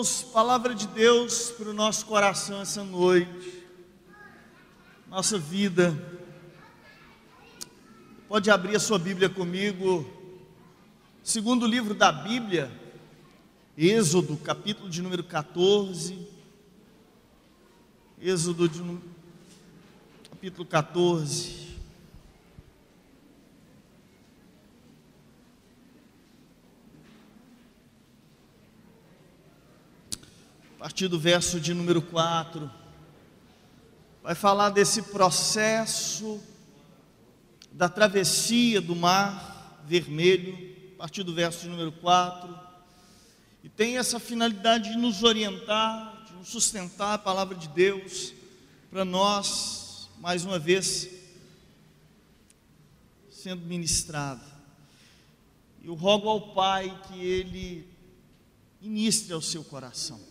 Irmãos, palavra de Deus para o nosso coração essa noite, nossa vida. Pode abrir a sua Bíblia comigo, segundo livro da Bíblia, Êxodo, capítulo de número 14. Êxodo de capítulo 14. A partir do verso de número 4, vai falar desse processo da travessia do mar vermelho, a partir do verso de número 4, e tem essa finalidade de nos orientar, de nos sustentar a palavra de Deus, para nós, mais uma vez, sendo ministrada. Eu rogo ao Pai que Ele ministre ao seu coração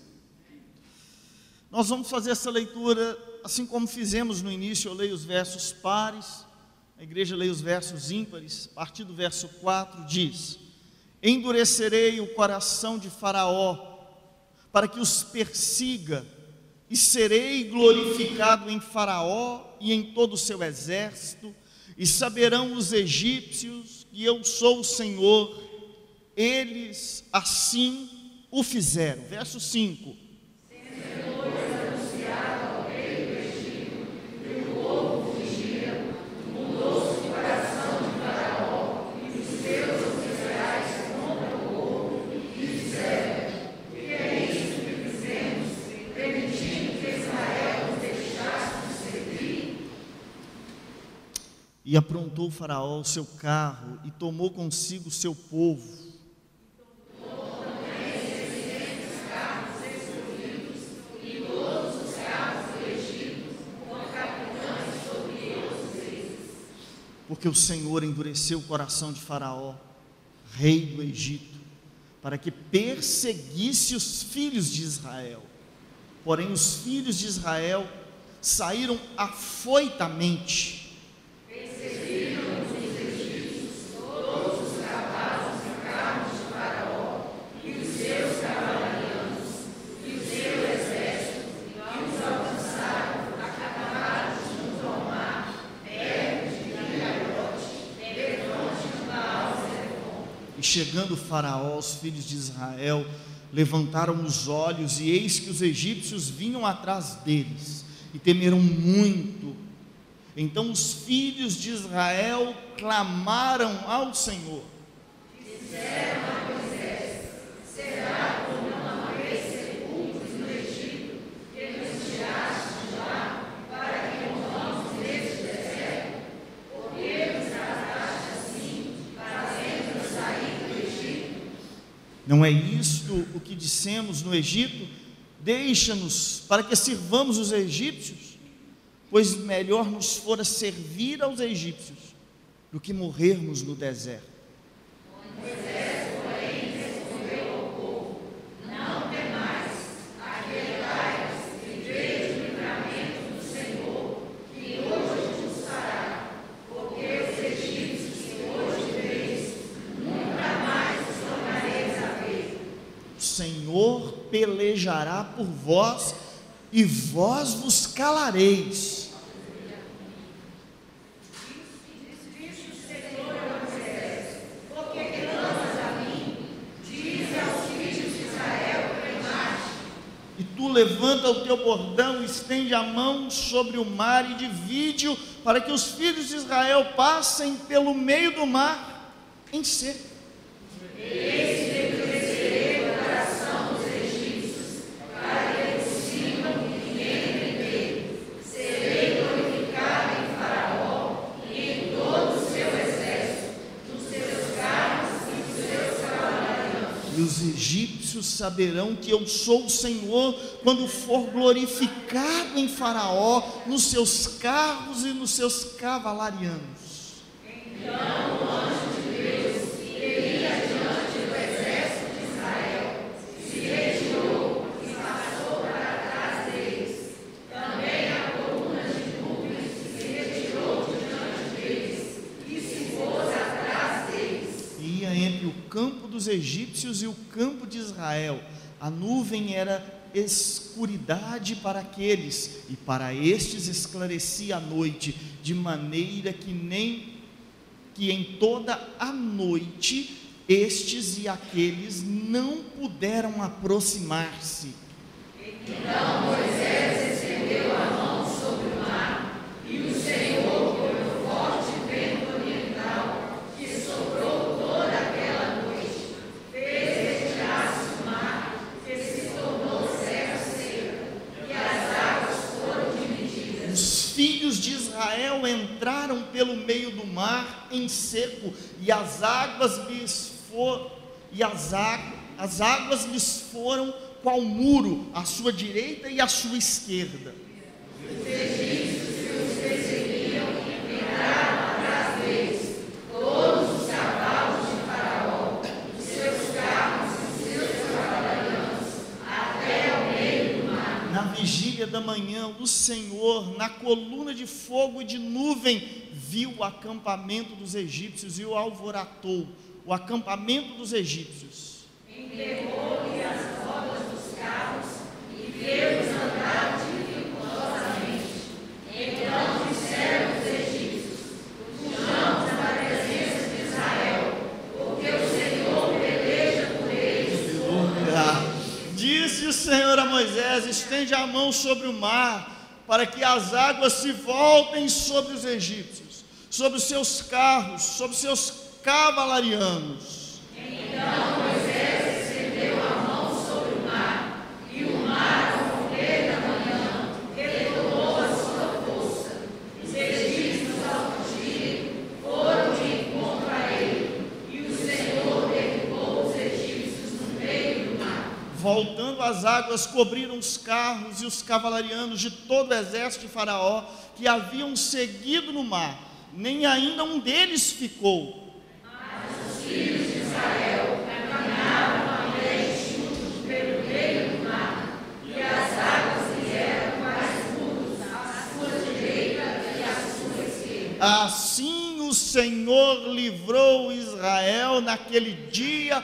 nós vamos fazer essa leitura assim como fizemos no início, eu leio os versos pares, a igreja lê os versos ímpares, a partir do verso 4 diz: Endurecerei o coração de Faraó, para que os persiga, e serei glorificado em Faraó e em todo o seu exército, e saberão os egípcios que eu sou o Senhor, eles assim o fizeram. Verso 5 E aprontou o Faraó o seu carro e tomou consigo o seu povo. Porque o Senhor endureceu o coração de Faraó, rei do Egito, para que perseguisse os filhos de Israel. Porém, os filhos de Israel saíram afoitamente Faraó, os filhos de Israel levantaram os olhos, e eis que os egípcios vinham atrás deles, e temeram muito. Então os filhos de Israel clamaram ao Senhor. Disseram Não é isto o que dissemos no Egito? Deixa-nos para que sirvamos os egípcios, pois melhor nos fora servir aos egípcios do que morrermos no deserto. Pelejará por vós e vós vos calareis. E tu levanta o teu bordão, estende a mão sobre o mar e divide-o, para que os filhos de Israel passem pelo meio do mar em seco. Saberão que eu sou o Senhor quando for glorificado em Faraó, nos seus carros e nos seus cavalarianos. Então o anjo de Deus ia diante do exército de Israel, se retirou e passou para trás deles. Também a coluna de nuvens se retirou diante deles e se pôs atrás deles. Ia entre o campo dos egípcios e o campo de Israel, A nuvem era escuridade para aqueles, e para estes esclarecia a noite, de maneira que nem que em toda a noite estes e aqueles não puderam aproximar-se. Então Moisés estendeu a mão sobre o mar, e o Senhor, pelo forte vento oriental, que soprou toda aquela noite, fez retirar-se o mar, que se tornou terra seca, e as águas foram divididas. Os filhos de Israel entraram pelo meio do mar em seco, e as águas lhes for, e as, as águas lhes foram qual muro, à sua direita e à sua esquerda. Os egípcios que os perseguiam entraram atrás deles, todos os cavalos de Faraó, os seus carros e os seus cavaleiros, até ao meio do mar. Na vigília da manhã, o Senhor, na coluna de fogo e de nuvem, viu o acampamento dos egípcios e o alvoratou o acampamento dos egípcios. Enterrou-lhe as rodas dos carros e fez-os andar dificultosamente. Então disseram os egípcios: Fujamos da presença de Israel, porque o Senhor peleja por eles. Disse o Senhor a Moisés: estende a mão sobre o mar, para que as águas se voltem sobre os egípcios, sobre os seus carros, sobre os seus cavalarianos. Então Moisés estendeu a mão sobre o mar, e o mar, ao romper da manhã, retomou a sua força. Os egípcios, ao fugirem, foram de encontro a ele, e o Senhor derrubou os egípcios no meio do mar. Voltando as águas, cobriram os carros e os cavalarianos de todo o exército de Faraó que haviam seguido no mar, nem ainda um deles ficou filhos de Israel a juntos pelo meio do mar, e as águas mais à sua direita e à sua esquerda. Assim o Senhor livrou Israel naquele dia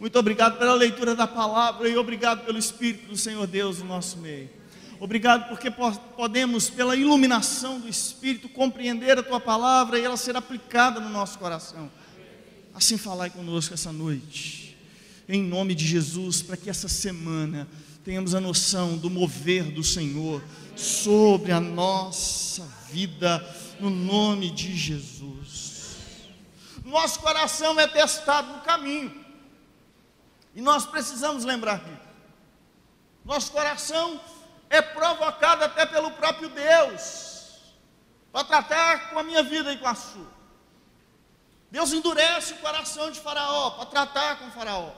Muito obrigado pela leitura da palavra e obrigado pelo Espírito do Senhor Deus no nosso meio. Obrigado porque podemos, pela iluminação do Espírito, compreender a tua palavra e ela ser aplicada no nosso coração. Assim, falai conosco essa noite, em nome de Jesus, para que essa semana tenhamos a noção do mover do Senhor sobre a nossa vida, no nome de Jesus. Nosso coração é testado no caminho. E nós precisamos lembrar disso. Nosso coração é provocado até pelo próprio Deus para tratar com a minha vida e com a sua. Deus endurece o coração de Faraó para tratar com Faraó.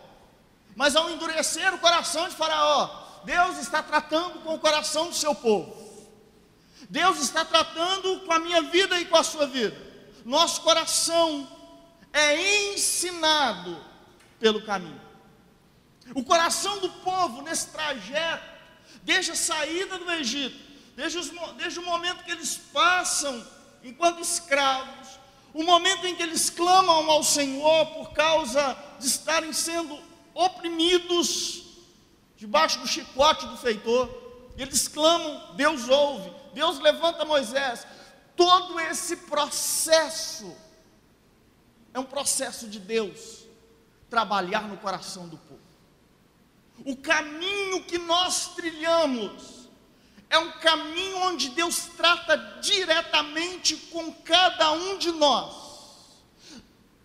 Mas ao endurecer o coração de Faraó, Deus está tratando com o coração do seu povo. Deus está tratando com a minha vida e com a sua vida. Nosso coração é ensinado pelo caminho. O coração do povo nesse trajeto, desde a saída do Egito, desde, os, desde o momento que eles passam enquanto escravos, o momento em que eles clamam ao Senhor por causa de estarem sendo oprimidos debaixo do chicote do feitor, eles clamam, Deus ouve, Deus levanta Moisés. Todo esse processo é um processo de Deus trabalhar no coração do povo. O caminho que nós trilhamos é um caminho onde Deus trata diretamente com cada um de nós,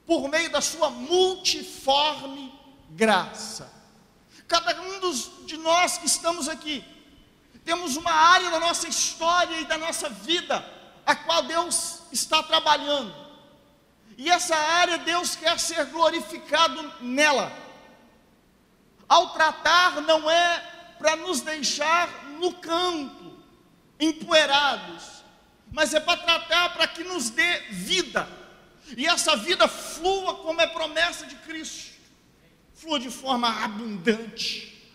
por meio da sua multiforme graça. Cada um dos, de nós que estamos aqui, temos uma área da nossa história e da nossa vida, a qual Deus está trabalhando. E essa área Deus quer ser glorificado nela. Ao tratar, não é para nos deixar no canto, tratados, mas é para tratar para que nos dê vida. E essa vida flua como é promessa de Cristo, flua de forma abundante,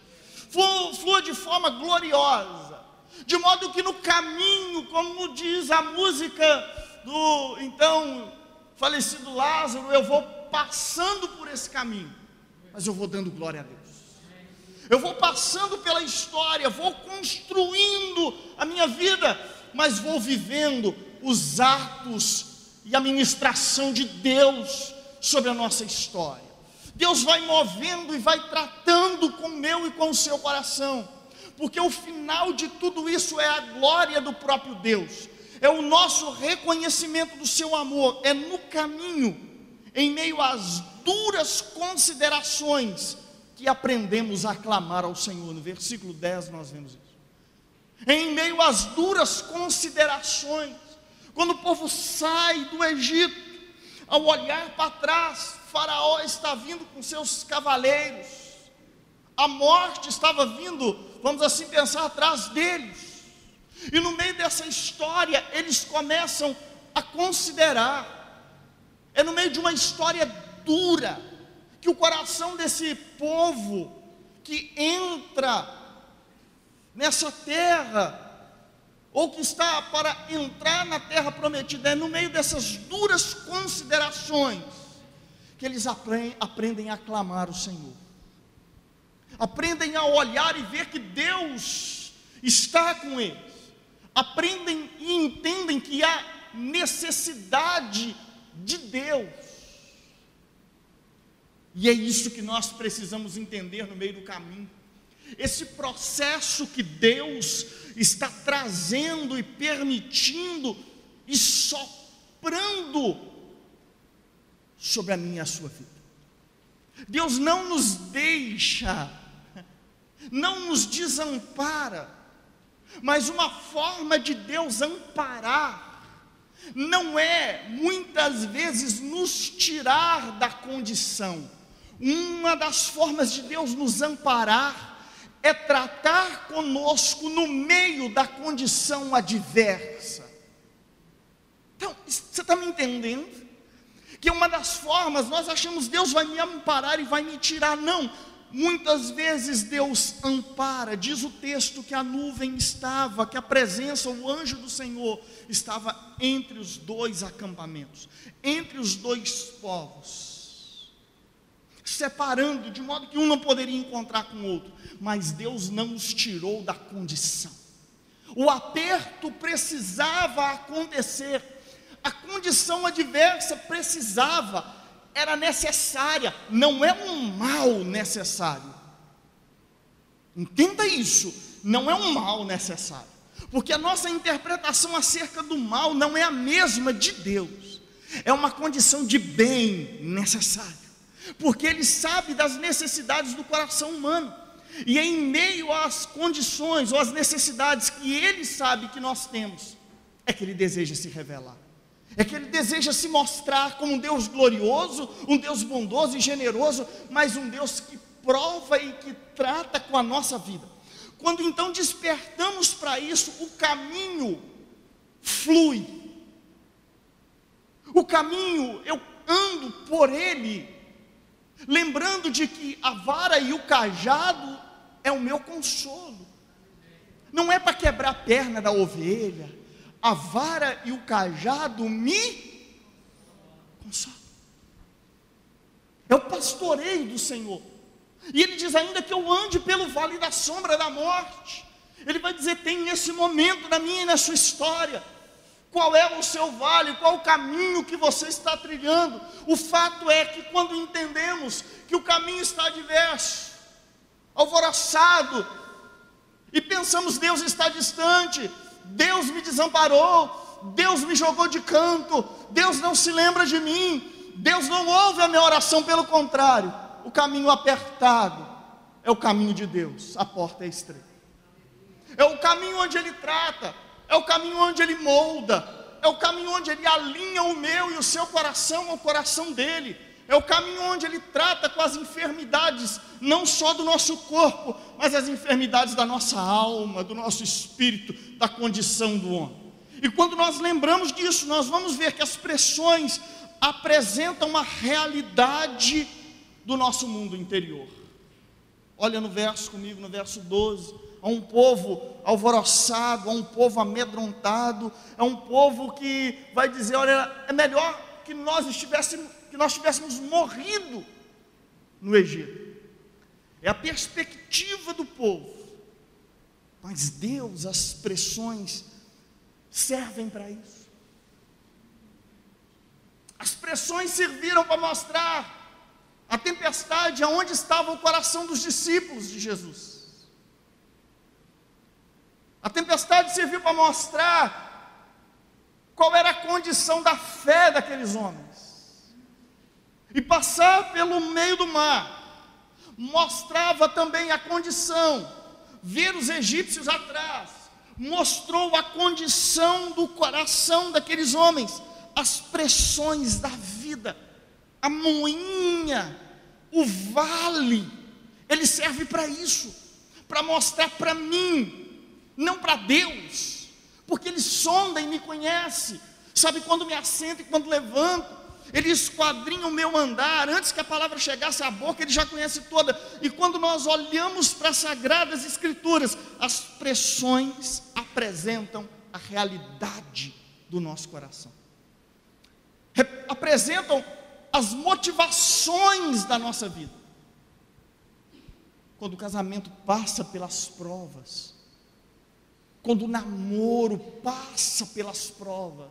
flua, flua de forma gloriosa, de modo que no caminho, como diz a música do então falecido Lázaro, eu vou passando por esse caminho, mas eu vou dando glória a Deus. Eu vou passando pela história, vou construindo a minha vida, mas vou vivendo os atos e a ministração de Deus sobre a nossa história. Deus vai movendo e vai tratando com o meu e com o seu coração, porque o final de tudo isso é a glória do próprio Deus, é o nosso reconhecimento do seu amor, é no caminho, em meio às duras considerações, que aprendemos a clamar ao Senhor. No versículo 10 nós vemos isso. Em meio às duras considerações, quando o povo sai do Egito, ao olhar para trás, Faraó está vindo com seus cavaleiros, a morte estava vindo, vamos assim pensar, atrás deles. E no meio dessa história, eles começam a considerar, é no meio de uma história dura, que o coração desse povo que entra nessa terra, ou que está para entrar na terra prometida, é no meio dessas duras considerações que eles aprendem a clamar o Senhor, aprendem a olhar e ver que Deus está com eles, aprendem e entendem que há necessidade de Deus. E é isso que nós precisamos entender no meio do caminho esse processo que Deus está trazendo e permitindo e soprando sobre a minha e a sua vida. Deus não nos deixa, não nos desampara, mas uma forma de Deus amparar não é muitas vezes nos tirar da condição. Uma das formas de Deus nos amparar é tratar conosco no meio da condição adversa. Então, você está me entendendo? Que uma das formas, nós achamos Deus vai me amparar e vai me tirar. Não, muitas vezes Deus ampara, diz o texto que a nuvem estava, que a presença, o anjo do Senhor estava entre os dois acampamentos, entre os dois povos separando, de modo que um não poderia encontrar com o outro. Mas Deus não nos tirou da condição. O aperto precisava acontecer, a condição adversa precisava, era necessária, não é um mal necessário. Entenda isso, não é um mal necessário, porque a nossa interpretação acerca do mal não é a mesma de Deus, é uma condição de bem necessário porque Ele sabe das necessidades do coração humano. E em meio às condições ou às necessidades que Ele sabe que nós temos, é que Ele deseja se revelar. É que Ele deseja se mostrar como um Deus glorioso, um Deus bondoso e generoso, mas um Deus que prova e que trata com a nossa vida. Quando então despertamos para isso, o caminho flui. O caminho, eu ando por ele lembrando de que a vara e o cajado é o meu consolo. Não é para quebrar a perna da ovelha. A vara e o cajado me consolam. É o pastoreio do Senhor. E ele diz ainda que eu ande pelo vale da sombra da morte. Ele vai dizer: tem nesse momento na minha e na sua história qual é o seu vale, qual o caminho que você está trilhando. O fato é que quando entendemos que o caminho está diverso, alvoroçado, e pensamos Deus está distante, Deus me desamparou, Deus me jogou de canto, Deus não se lembra de mim, Deus não ouve a minha oração, pelo contrário, o caminho apertado é o caminho de Deus, a porta é estreita. É o caminho onde Ele trata, é o caminho onde Ele molda, é o caminho onde Ele alinha o meu e o seu coração ao coração dele, é o caminho onde Ele trata com as enfermidades, não só do nosso corpo, mas as enfermidades da nossa alma, do nosso espírito, da condição do homem. E quando nós lembramos disso, nós vamos ver que as pressões apresentam uma realidade do nosso mundo interior. Olha no verso comigo, no verso 12. Há um povo alvoroçado, há um povo amedrontado, é um povo que vai dizer: olha, é melhor que nós estivéssemos, que nós tivéssemos morrido no Egito. É a perspectiva do povo. Mas Deus, as pressões servem para isso. As pressões serviram para mostrar a tempestade aonde estava o coração dos discípulos de Jesus. A tempestade serviu para mostrar qual era a condição da fé daqueles homens. E passar pelo meio do mar mostrava também a condição, ver os egípcios atrás, mostrou a condição do coração daqueles homens, as pressões da vida, a moinha, o vale, ele serve para isso, para mostrar para mim não para Deus, porque Ele sonda e me conhece, sabe quando me assento e quando levanto, Ele esquadrinha o meu andar, antes que a palavra chegasse à boca, Ele já conhece toda, e quando nós olhamos para as Sagradas Escrituras, as pressões apresentam a realidade do nosso coração, apresentam as motivações da nossa vida. Quando o casamento passa pelas provas, quando o namoro passa pelas provas,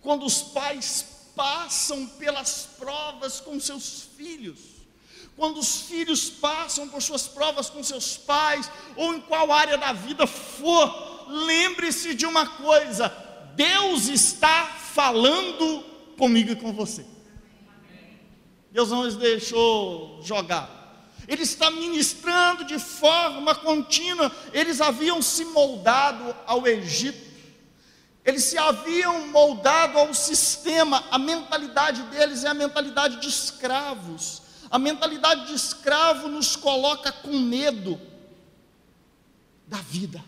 quando os pais passam pelas provas com seus filhos, quando os filhos passam por suas provas com seus pais, ou em qual área da vida for, lembre-se de uma coisa: Deus está falando comigo e com você. Deus não os deixou jogar. Ele está ministrando de forma contínua. Eles haviam se moldado ao Egito. Eles se haviam moldado ao sistema. A mentalidade deles é a mentalidade de escravos. A mentalidade de escravo nos coloca com medo da vida.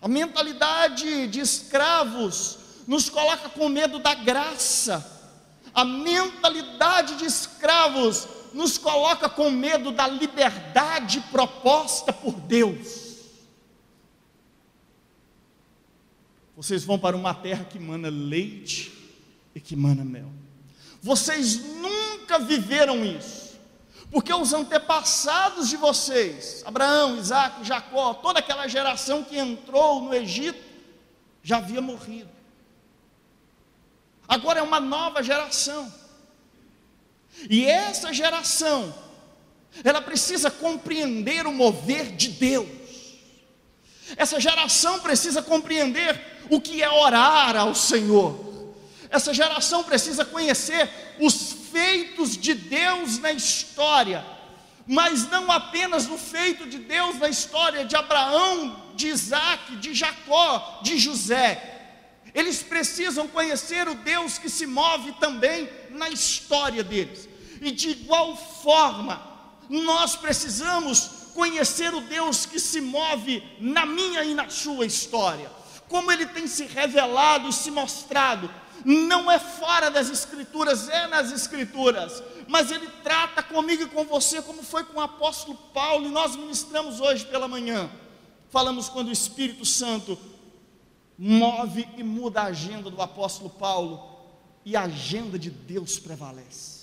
A mentalidade de escravos nos coloca com medo da graça. A mentalidade de escravos nos coloca com medo da liberdade proposta por Deus. Vocês vão para uma terra que mana leite e que mana mel. Vocês nunca viveram isso, porque os antepassados de vocês, Abraão, Isaac, Jacó, toda aquela geração que entrou no Egito, já havia morrido. Agora é uma nova geração. E essa geração, ela precisa compreender o mover de Deus. Essa geração precisa compreender o que é orar ao Senhor. Essa geração precisa conhecer os feitos de Deus na história, mas não apenas o feito de Deus na história de Abraão, de Isaac, de Jacó, de José. Eles precisam conhecer o Deus que se move também na história deles. E de igual forma, nós precisamos conhecer o Deus que se move na minha e na sua história. Como ele tem se revelado e se mostrado, não é fora das Escrituras, é nas Escrituras, mas ele trata comigo e com você, como foi com o apóstolo Paulo, e nós ministramos hoje pela manhã. Falamos quando o Espírito Santo move e muda a agenda do apóstolo Paulo, e a agenda de Deus prevalece.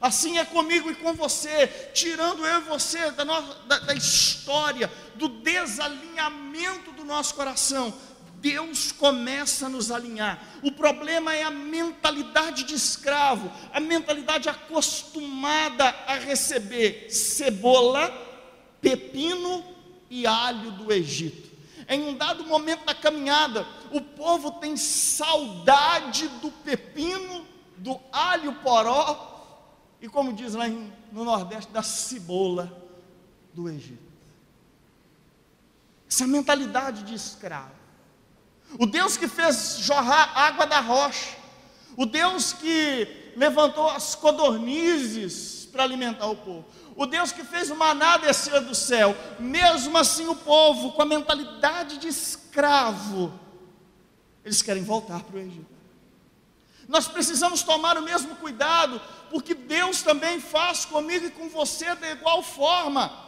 Assim é comigo e com você, tirando eu e você da, nossa, da, da história, do desalinhamento do nosso coração. Deus começa a nos alinhar. O problema é a mentalidade de escravo, a mentalidade acostumada a receber cebola, pepino e alho do Egito. Em um dado momento da caminhada, o povo tem saudade do pepino, do alho poró e como diz lá no Nordeste, da cebola do Egito. Essa mentalidade de escravo. O Deus que fez jorrar água da rocha, o Deus que levantou as codornizes para alimentar o povo, o Deus que fez o maná descer do céu, mesmo assim o povo, com a mentalidade de escravo, Eles querem voltar para o Egito. Nós precisamos tomar o mesmo cuidado, porque Deus também faz comigo e com você da igual forma.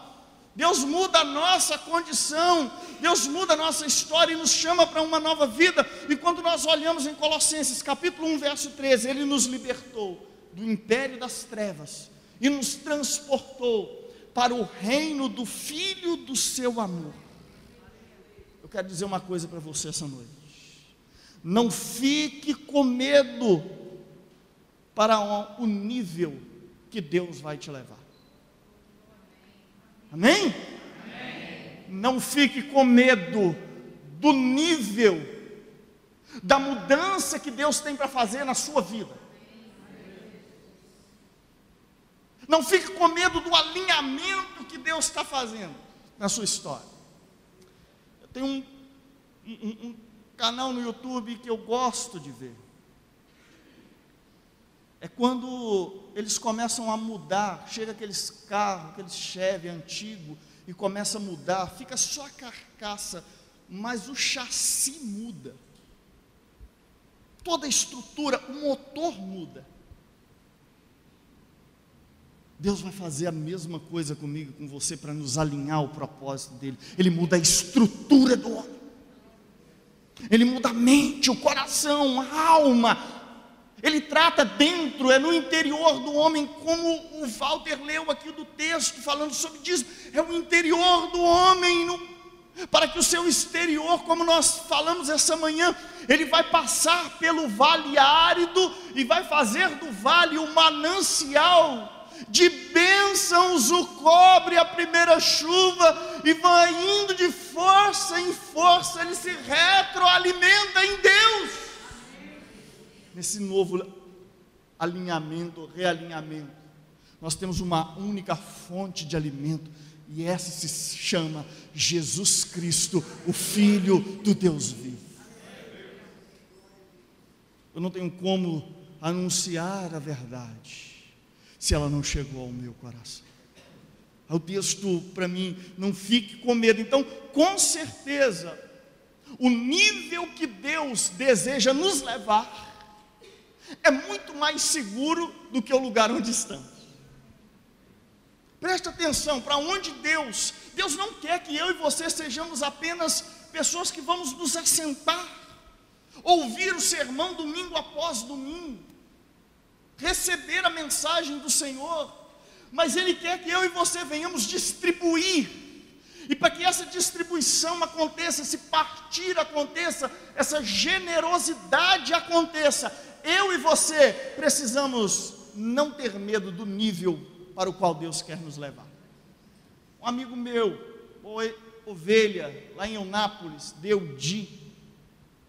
Deus muda a nossa condição, Deus muda a nossa história e nos chama para uma nova vida. E quando nós olhamos em Colossenses capítulo 1, verso 13, Ele nos libertou do império das trevas e nos transportou para o reino do Filho do seu amor. Eu quero dizer uma coisa para você essa noite. Não fique com medo para o nível que Deus vai te levar. Amém? Não fique com medo do nível da mudança que Deus tem para fazer na sua vida. Não fique com medo do alinhamento que Deus está fazendo na sua história. Eu tenho um, um, um canal no YouTube que eu gosto de ver é quando eles começam a mudar, chega aqueles carros, aqueles Chevy antigo e começa a mudar, fica só a carcaça, mas o chassi muda. Toda a estrutura, o motor muda. Deus vai fazer a mesma coisa comigo, com você, para nos alinhar ao propósito dele. Ele muda a estrutura do homem. Ele muda a mente, o coração, a alma, ele trata dentro, é no interior do homem, como o Walter leu aqui do texto, falando sobre isso, é o interior do homem, no, para que o seu exterior, como nós falamos essa manhã, ele vai passar pelo vale árido e vai fazer do vale um manancial de bênçãos, o cobre a primeira chuva e vai indo de força em força, ele se retroalimenta em Deus nesse novo alinhamento, realinhamento. Nós temos uma única fonte de alimento, e essa se chama Jesus Cristo, o Filho do Deus vivo. Eu não tenho como anunciar a verdade se ela não chegou ao meu coração. O texto para mim, não fique com medo. Então, com certeza, o nível que Deus deseja nos levar é muito mais seguro do que o lugar onde estamos. Preste atenção, para onde Deus, Deus não quer que eu e você sejamos apenas pessoas que vamos nos assentar, ouvir o sermão domingo após domingo, receber a mensagem do Senhor, mas Ele quer que eu e você venhamos distribuir, e para que essa distribuição aconteça, esse partir aconteça, essa generosidade aconteça, eu e você precisamos não ter medo do nível para o qual Deus quer nos levar. Um amigo meu, ovelha, lá em Eunápolis, deu de.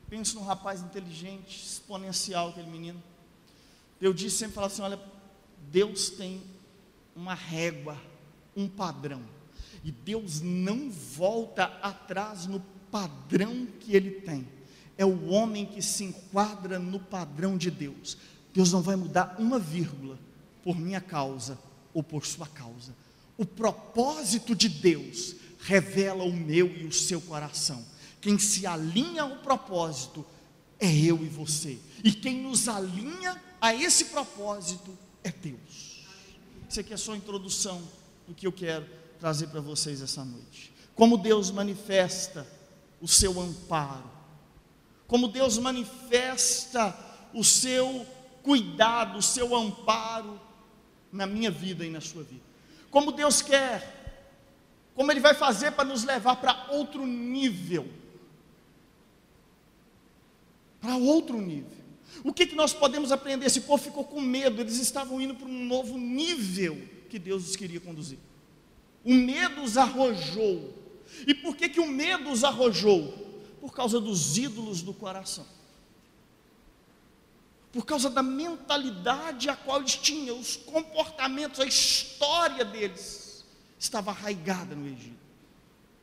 Penso num rapaz inteligente, exponencial, aquele menino. Deu de sempre fala assim: olha, Deus tem uma régua, um padrão. E Deus não volta atrás no padrão que ele tem é o homem que se enquadra no padrão de Deus. Deus não vai mudar uma vírgula por minha causa ou por sua causa. O propósito de Deus revela o meu e o seu coração. Quem se alinha ao propósito é eu e você. E quem nos alinha a esse propósito é Deus. Isso aqui é só introdução do que eu quero trazer para vocês essa noite. Como Deus manifesta o seu amparo como Deus manifesta o seu cuidado, o seu amparo na minha vida e na sua vida. Como Deus quer, como Ele vai fazer para nos levar para outro nível. Para outro nível. O que, que nós podemos aprender? Esse povo ficou com medo, eles estavam indo para um novo nível que Deus os queria conduzir. O medo os arrojou. E por que, que o medo os arrojou? por causa dos ídolos do coração, por causa da mentalidade a qual eles tinham, os comportamentos, a história deles estava arraigada no Egito.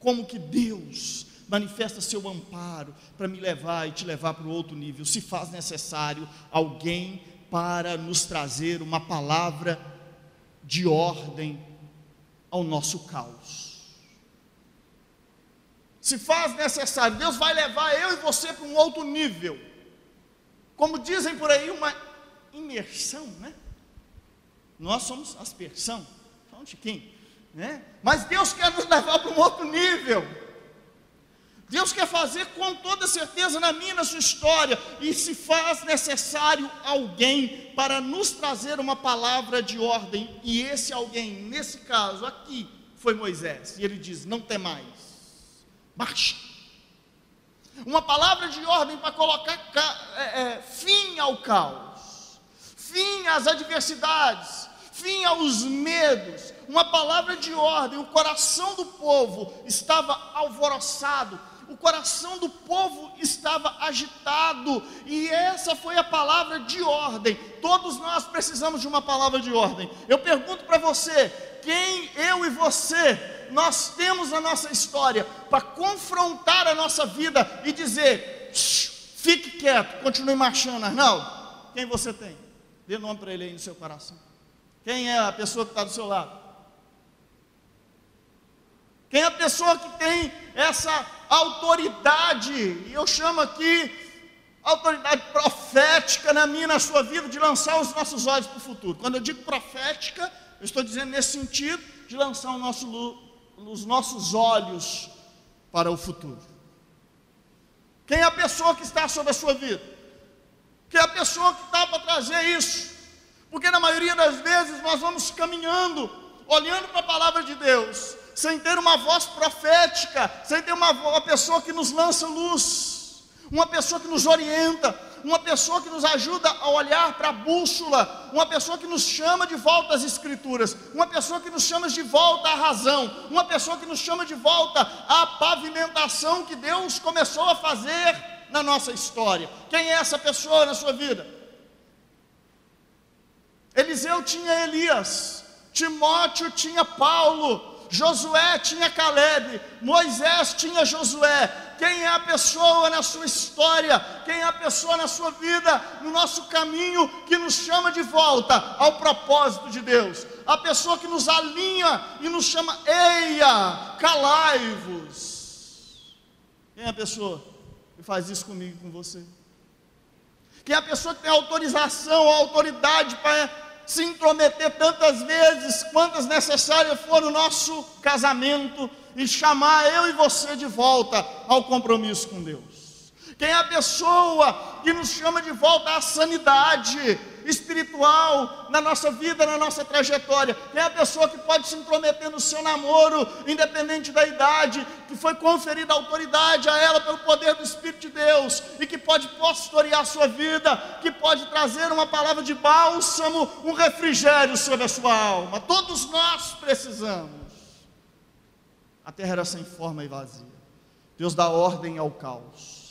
Como que Deus manifesta seu amparo para me levar e te levar para outro nível, se faz necessário alguém para nos trazer uma palavra de ordem ao nosso caos. se faz necessário. Deus vai levar eu e você para um outro nível. Como dizem por aí, uma imersão, né? Nós somos aspersão, falando de quem? Né? Mas Deus quer nos levar para um outro nível. Deus quer fazer com toda certeza na minha, na sua história, e se faz necessário alguém para nos trazer uma palavra de ordem, e esse alguém, nesse caso aqui, foi Moisés, e ele diz: Não tem mais, marcha. Uma palavra de ordem para colocar é, é, fim ao caos, fim às adversidades, fim aos medos, uma palavra de ordem. O coração do povo estava alvoroçado, o coração do povo estava agitado, e essa foi a palavra de ordem. Todos nós precisamos de uma palavra de ordem. Eu pergunto para você: quem eu e você nós temos na nossa história para confrontar a nossa vida e dizer: fique quieto, continue marchando, Arnaldo? Quem você tem? Dê nome para ele aí no seu coração. Quem é a pessoa que está do seu lado? Quem é a pessoa que tem essa autoridade, e eu chamo aqui autoridade profética na minha na sua vida, de lançar os nossos olhos para o futuro. Quando eu digo profética, eu estou dizendo nesse sentido de lançar nosso, os nossos olhos para o futuro. Quem é a pessoa que está sobre a sua vida? Quem é a pessoa que está para trazer isso? Porque na maioria das vezes nós vamos caminhando, olhando para a palavra de Deus, sem ter uma voz profética, sem ter uma, uma pessoa que nos lança luz, uma pessoa que nos orienta, uma pessoa que nos ajuda a olhar para a bússola, uma pessoa que nos chama de volta às Escrituras, uma pessoa que nos chama de volta à razão, uma pessoa que nos chama de volta à pavimentação que Deus começou a fazer na nossa história. Quem é essa pessoa na sua vida? Eliseu tinha Elias, Timóteo tinha Paulo, Josué tinha Caleb, Moisés tinha Josué. Quem é a pessoa na sua história? Quem é a pessoa na sua vida, no nosso caminho, que nos chama de volta ao propósito de Deus? A pessoa que nos alinha e nos chama, eia, calai-vos. Quem é a pessoa que faz isso comigo e com você? Quem é a pessoa que tem autorização, autoridade para se intrometer tantas vezes quantas necessárias for no nosso casamento e chamar eu e você de volta ao compromisso com Deus. Quem é a pessoa que nos chama de volta à sanidade espiritual na nossa vida, na nossa trajetória? É a pessoa que pode se intrometer no seu namoro, independente da idade, que foi conferida autoridade a ela pelo poder do Espírito de Deus e que pode pastorear a sua vida, que pode trazer uma palavra de bálsamo, um refrigério sobre a sua alma? Todos nós precisamos. A terra era sem forma e vazia. Deus dá ordem ao caos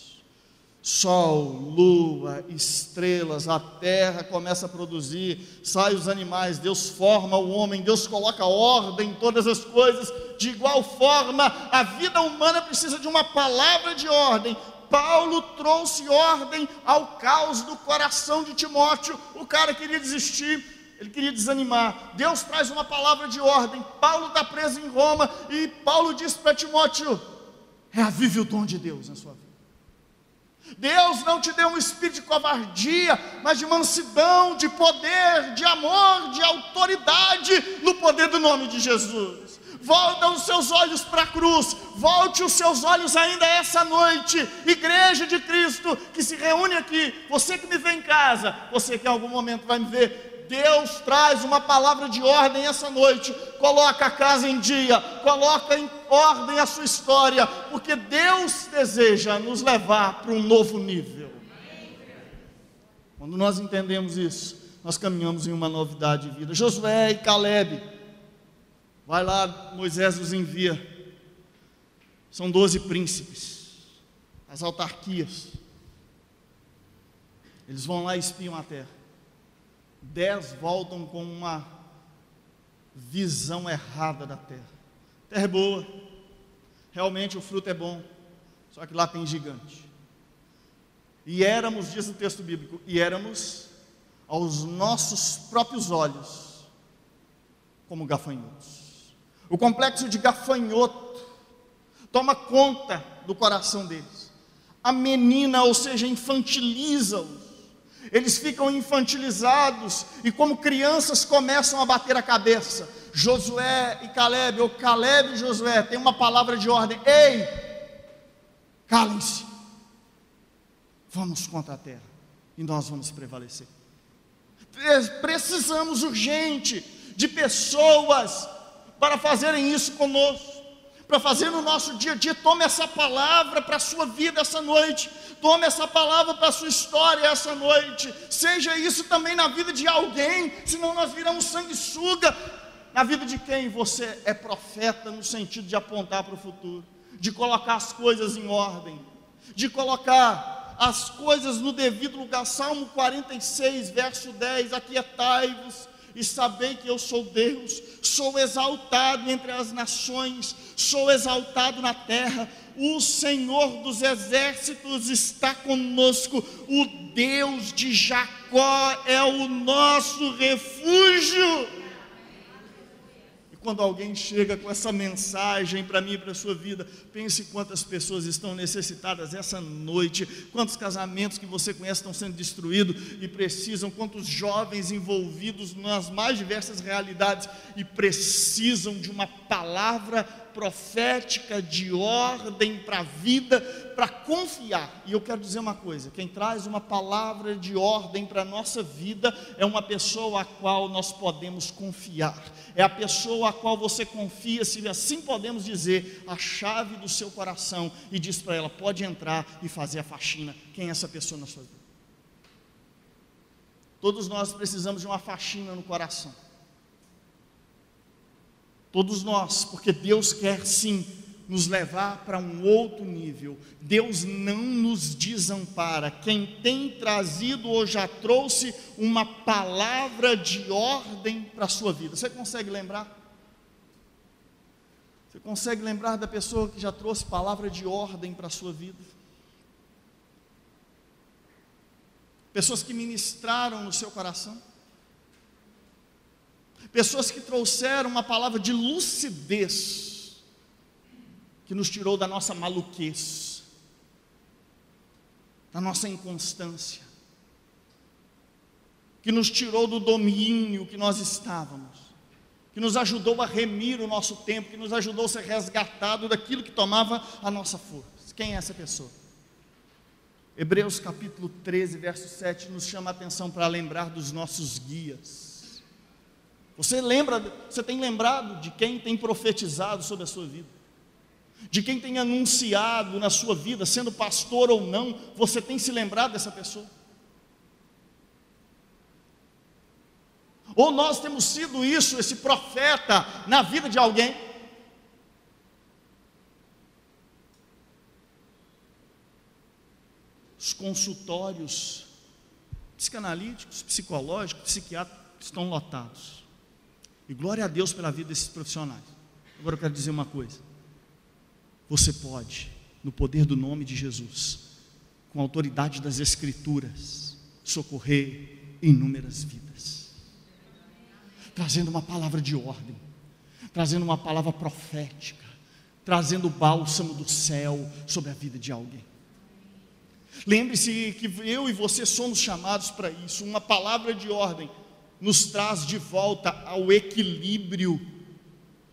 sol, lua, estrelas, a terra começa a produzir, saem os animais, Deus forma o homem, Deus coloca ordem em todas as coisas. De igual forma, a vida humana precisa de uma palavra de ordem. Paulo trouxe ordem ao caos do coração de Timóteo. O cara queria desistir, ele queria desanimar. Deus traz uma palavra de ordem. Paulo está preso em Roma e Paulo diz para Timóteo: reavive o dom de Deus na sua vida. Deus não te deu um espírito de covardia, mas de mansidão, de poder, de amor, de autoridade no poder do nome de Jesus. Volta os seus olhos para a cruz, volte os seus olhos ainda essa noite, igreja de Cristo que se reúne aqui, você que me vê em casa, você que em algum momento vai me ver, Deus traz uma palavra de ordem essa noite, coloca a casa em dia, coloca em ordem a sua história, porque Deus deseja nos levar para um novo nível. Quando nós entendemos isso, nós caminhamos em uma novidade de vida. Josué e Caleb, vai lá, Moisés os envia. São doze príncipes, as autarquias. Eles vão lá e espiam a terra dez voltam com uma visão errada da terra. Terra é boa, realmente o fruto é bom, só que lá tem gigante. E éramos, diz o texto bíblico, e éramos aos nossos próprios olhos como gafanhotos. O complexo de gafanhoto toma conta do coração deles. A menina, ou seja, infantiliza-os. Eles ficam infantilizados e, como crianças, começam a bater a cabeça. Josué e Caleb, ou Caleb e Josué, tem uma palavra de ordem: Ei, calem-se, vamos contra a terra e nós vamos prevalecer. Precisamos urgente de pessoas para fazerem isso conosco para fazer no nosso dia a dia. Tome essa palavra para a sua vida essa noite. Tome essa palavra para a sua história essa noite. Seja isso também na vida de alguém, senão nós viramos sanguessuga. Na vida de quem você é profeta no sentido de apontar para o futuro, de colocar as coisas em ordem, de colocar as coisas no devido lugar. Salmo 46, verso 10: Aquietai-vos e sabei que eu sou Deus, sou exaltado entre as nações, sou exaltado na terra. O Senhor dos exércitos está conosco, o Deus de Jacó é o nosso refúgio quando alguém chega com essa mensagem para mim e para a sua vida, pense quantas pessoas estão necessitadas essa noite, quantos casamentos que você conhece estão sendo destruídos e precisam, quantos jovens envolvidos nas mais diversas realidades e precisam de uma palavra profética de ordem para a vida, para confiar. E eu quero dizer uma coisa: quem traz uma palavra de ordem para a nossa vida é uma pessoa a qual nós podemos confiar, é a pessoa a qual você confia, se assim podemos dizer, a chave do seu coração e diz para ela: pode entrar e fazer a faxina. Quem é essa pessoa na sua vida? Todos nós precisamos de uma faxina no coração. Todos nós, porque Deus quer sim nos levar para um outro nível. Deus não nos desampara. Quem tem trazido ou já trouxe uma palavra de ordem para a sua vida. Você consegue lembrar? Você consegue lembrar da pessoa que já trouxe palavra de ordem para a sua vida? Pessoas que ministraram no seu coração? pessoas que trouxeram uma palavra de lucidez, que nos tirou da nossa maluquez, da nossa inconstância, que nos tirou do domínio que nós estávamos, que nos ajudou a remir o nosso tempo, que nos ajudou a ser resgatado daquilo que tomava a nossa força. Quem é essa pessoa? Hebreus capítulo 13, verso 7 nos chama a atenção para lembrar dos nossos guias. Você lembra, você tem lembrado de quem tem profetizado sobre a sua vida? De quem tem anunciado na sua vida, sendo pastor ou não, você tem se lembrado dessa pessoa? Ou nós temos sido isso, esse profeta, na vida de alguém? Os consultórios psicanalíticos, psicológicos, psiquiátricos estão lotados. E glória a Deus pela vida desses profissionais. Agora eu quero dizer uma coisa. Você pode, no poder do nome de Jesus, com a autoridade das Escrituras, socorrer inúmeras vidas, trazendo uma palavra de ordem, trazendo uma palavra profética, trazendo o bálsamo do céu sobre a vida de alguém. Lembre-se que eu e você somos chamados para isso, uma palavra de ordem nos traz de volta ao equilíbrio,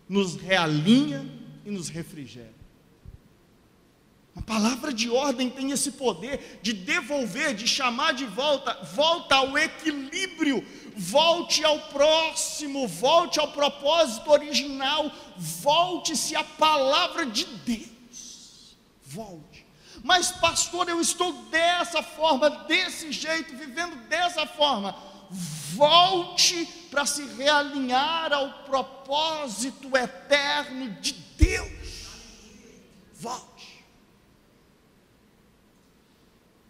nos realinha e nos refrigera. A palavra de ordem tem esse poder de devolver, de chamar de volta, volta ao equilíbrio, volte ao próximo, volte ao propósito original, volte-se à palavra de Deus. Volte. Mas, pastor, eu estou dessa forma, desse jeito, vivendo dessa forma volte para se realinhar ao propósito eterno de Deus. Volte.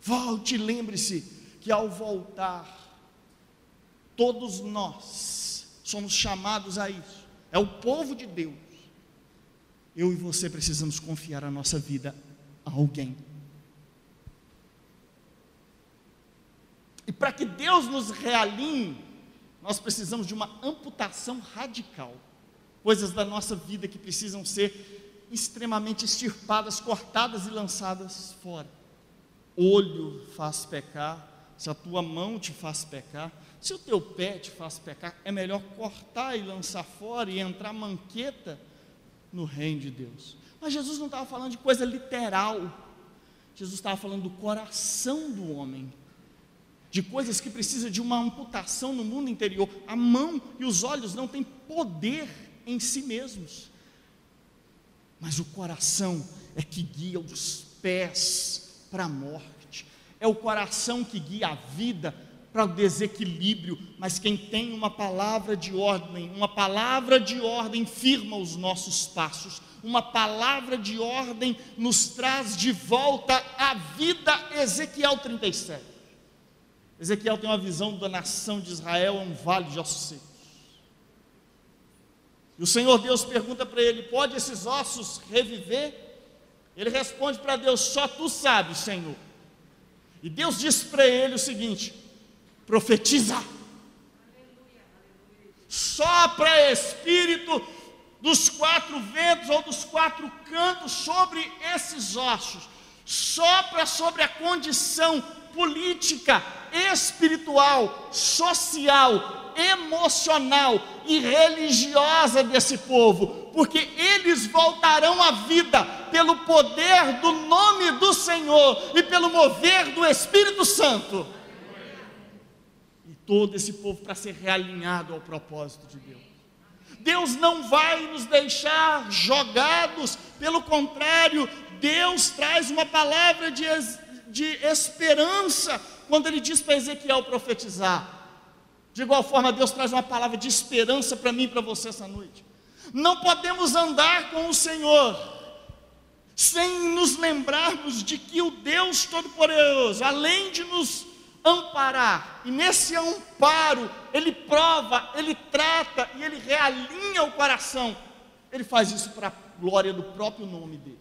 Volte, lembre-se que ao voltar, todos nós somos chamados a isso. É o povo de Deus. Eu e você precisamos confiar a nossa vida a alguém. E para que Deus nos realinhe, nós precisamos de uma amputação radical. Coisas da nossa vida que precisam ser extremamente extirpadas, cortadas e lançadas fora. Olho faz pecar, se a tua mão te faz pecar, se o teu pé te faz pecar, é melhor cortar e lançar fora e entrar manqueta no reino de Deus. Mas Jesus não estava falando de coisa literal, Jesus estava falando do coração do homem, de coisas que precisam de uma amputação no mundo interior. A mão e os olhos não têm poder em si mesmos, mas o coração é que guia os pés para a morte, é o coração que guia a vida para o desequilíbrio, mas quem tem uma palavra de ordem, uma palavra de ordem firma os nossos passos, uma palavra de ordem nos traz de volta à vida. Ezequiel 37. Ezequiel tem uma visão da nação de Israel, é um vale de ossos secos. E o Senhor Deus pergunta para ele: pode esses ossos reviver? Ele responde para Deus: só tu sabes, Senhor. E Deus diz para ele o seguinte: profetiza. Sopra espírito dos quatro ventos ou dos quatro cantos sobre esses ossos. Sopra sobre a condição política, espiritual, social, emocional e religiosa desse povo, porque eles voltarão à vida pelo poder do nome do Senhor e pelo mover do Espírito Santo todo esse povo para ser realinhado ao propósito de Deus. Deus não vai nos deixar jogados, pelo contrário, Deus traz uma palavra de, de esperança quando Ele diz para Ezequiel profetizar. De igual forma, Deus traz uma palavra de esperança para mim e para você essa noite. Não podemos andar com o Senhor sem nos lembrarmos de que o Deus Todo-Poderoso, além de nos amparar. E nesse amparo, ele prova, ele trata e ele realinha o coração. Ele faz isso para a glória do próprio nome dele.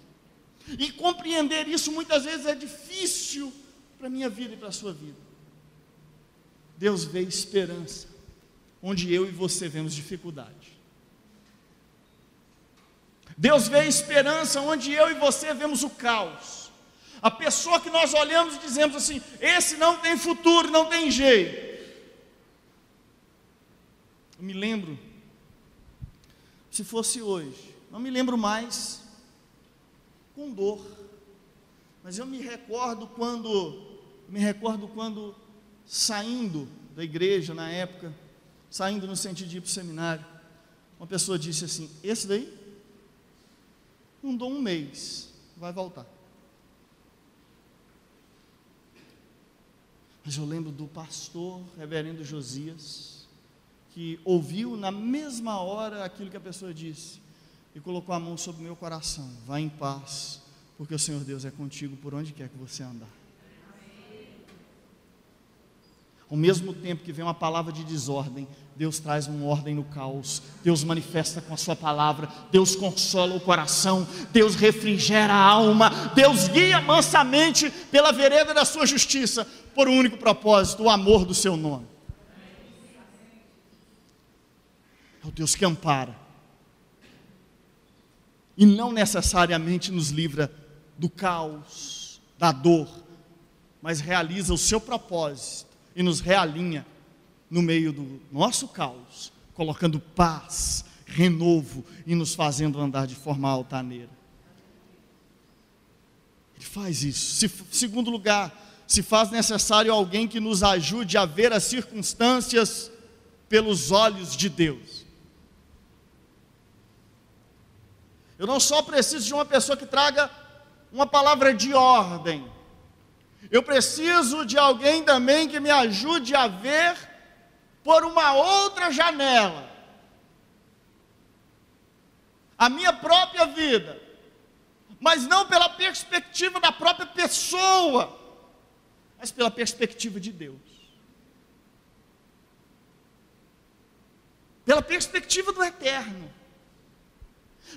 E compreender isso muitas vezes é difícil para a minha vida e para a sua vida. Deus vê esperança, onde eu e você vemos dificuldade. Deus vê esperança onde eu e você vemos o caos. A pessoa que nós olhamos e dizemos assim: esse não tem futuro, não tem jeito. Eu me lembro, se fosse hoje, não me lembro mais com dor, mas eu me recordo quando, me recordo quando saindo da igreja na época, saindo no sentido de ir para o seminário, uma pessoa disse assim: esse daí dou um mês, vai voltar. Mas eu lembro do pastor, reverendo Josias, que ouviu na mesma hora aquilo que a pessoa disse e colocou a mão sobre o meu coração. Vá em paz, porque o Senhor Deus é contigo por onde quer que você andar. Ao mesmo tempo que vem uma palavra de desordem, Deus traz uma ordem no caos, Deus manifesta com a Sua palavra, Deus consola o coração, Deus refrigera a alma, Deus guia mansamente pela vereda da Sua justiça, por um único propósito: o amor do Seu nome. É o Deus que ampara, e não necessariamente nos livra do caos, da dor, mas realiza o seu propósito e nos realinha no meio do nosso caos, colocando paz, renovo e nos fazendo andar de forma altaneira. Ele faz isso. Se, segundo lugar, se faz necessário alguém que nos ajude a ver as circunstâncias pelos olhos de Deus. Eu não só preciso de uma pessoa que traga uma palavra de ordem, eu preciso de alguém também que me ajude a ver por uma outra janela a minha própria vida, mas não pela perspectiva da própria pessoa, mas pela perspectiva de Deus. Pela perspectiva do eterno.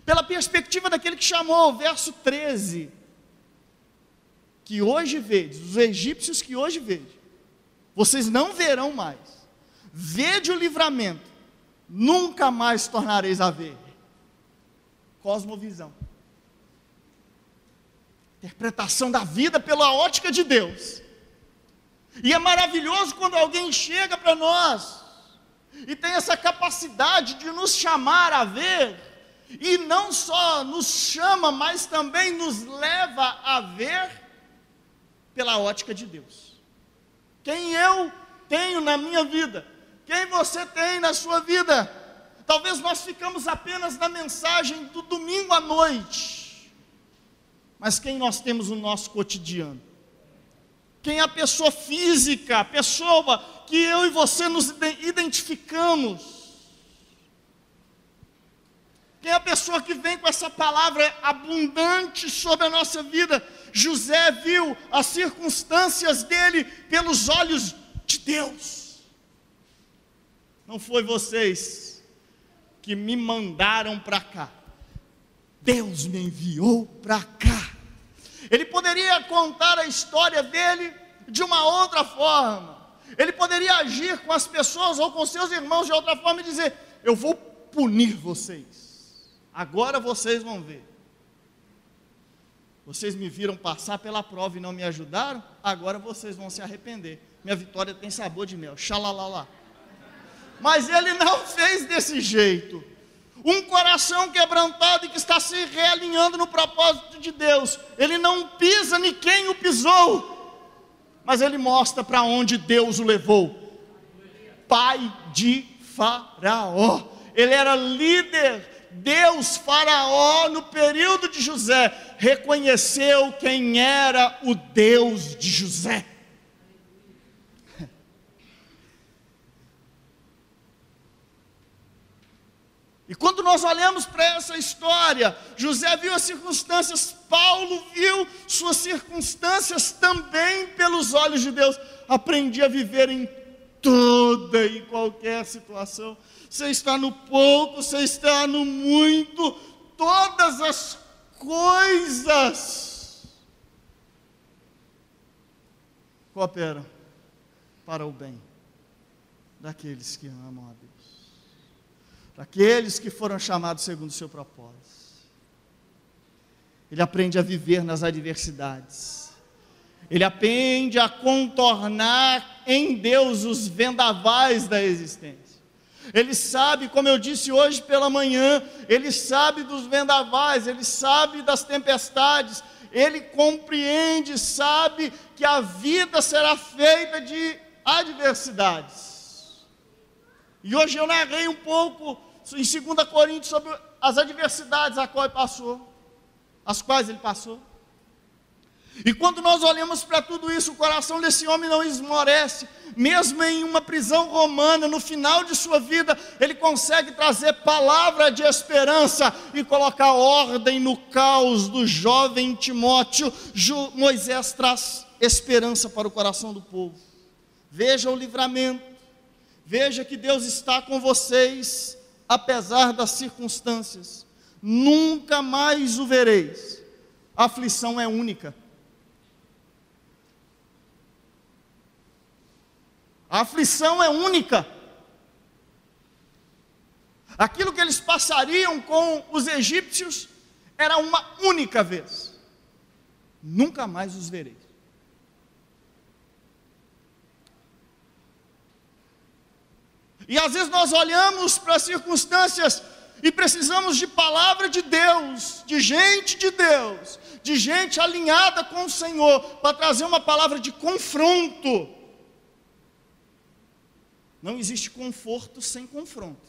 Pela perspectiva daquele que chamou, verso 13 que hoje vedes, os egípcios que hoje vedes, vocês não verão mais. Vede o livramento, nunca mais tornareis a ver. Cosmovisão. Interpretação da vida pela ótica de Deus. E é maravilhoso quando alguém chega para nós e tem essa capacidade de nos chamar a ver, e não só nos chama, mas também nos leva a ver pela ótica de Deus. Quem eu tenho na minha vida, quem você tem na sua vida. Talvez nós ficamos apenas na mensagem do domingo à noite, mas quem nós temos no nosso cotidiano? Quem é a pessoa física, a pessoa que eu e você nos identificamos? Quem é a pessoa que vem com essa palavra abundante sobre a nossa vida? José viu as circunstâncias dele pelos olhos de Deus. Não foi vocês que me mandaram para cá. Deus me enviou para cá. Ele poderia contar a história dele de uma outra forma. Ele poderia agir com as pessoas ou com seus irmãos de outra forma e dizer: Eu vou punir vocês. Agora vocês vão ver. Vocês me viram passar pela prova e não me ajudaram, agora vocês vão se arrepender. Minha vitória tem sabor de mel. Xalalala. Mas ele não fez desse jeito. Um coração quebrantado e que está se realinhando no propósito de Deus. Ele não pisa nem quem o pisou. Mas ele mostra para onde Deus o levou. Pai de Faraó. Ele era líder. Deus, Faraó, no período de José, reconheceu quem era o Deus de José. E quando nós olhamos para essa história, José viu as circunstâncias, Paulo viu suas circunstâncias também pelos olhos de Deus. Aprendi a viver em toda e qualquer situação. Você está no pouco, você está no muito, todas as coisas cooperam para o bem daqueles que amam a Deus daqueles que foram chamados segundo o seu propósito. Ele aprende a viver nas adversidades. Ele aprende a contornar em Deus os vendavais da existência. Ele sabe, como eu disse hoje pela manhã, ele sabe dos vendavais, ele sabe das tempestades, ele compreende, sabe que a vida será feita de adversidades. E hoje eu narrei um pouco em 2 Coríntios sobre as adversidades a qual ele passou, as quais ele passou. E quando nós olhamos para tudo isso, o coração desse homem não esmorece, mesmo em uma prisão romana, no final de sua vida, ele consegue trazer palavra de esperança e colocar ordem no caos do jovem Timóteo. Moisés traz esperança para o coração do povo. Veja o livramento, veja que Deus está com vocês apesar das circunstâncias, nunca mais o vereis. A aflição é única. A aflição é única. Aquilo que eles passariam com os egípcios era uma única vez. Nunca mais os vereis. E às vezes nós olhamos para as circunstâncias e precisamos de palavra de Deus, de gente de Deus, de gente alinhada com o Senhor, para trazer uma palavra de confronto. Não existe conforto sem confronto.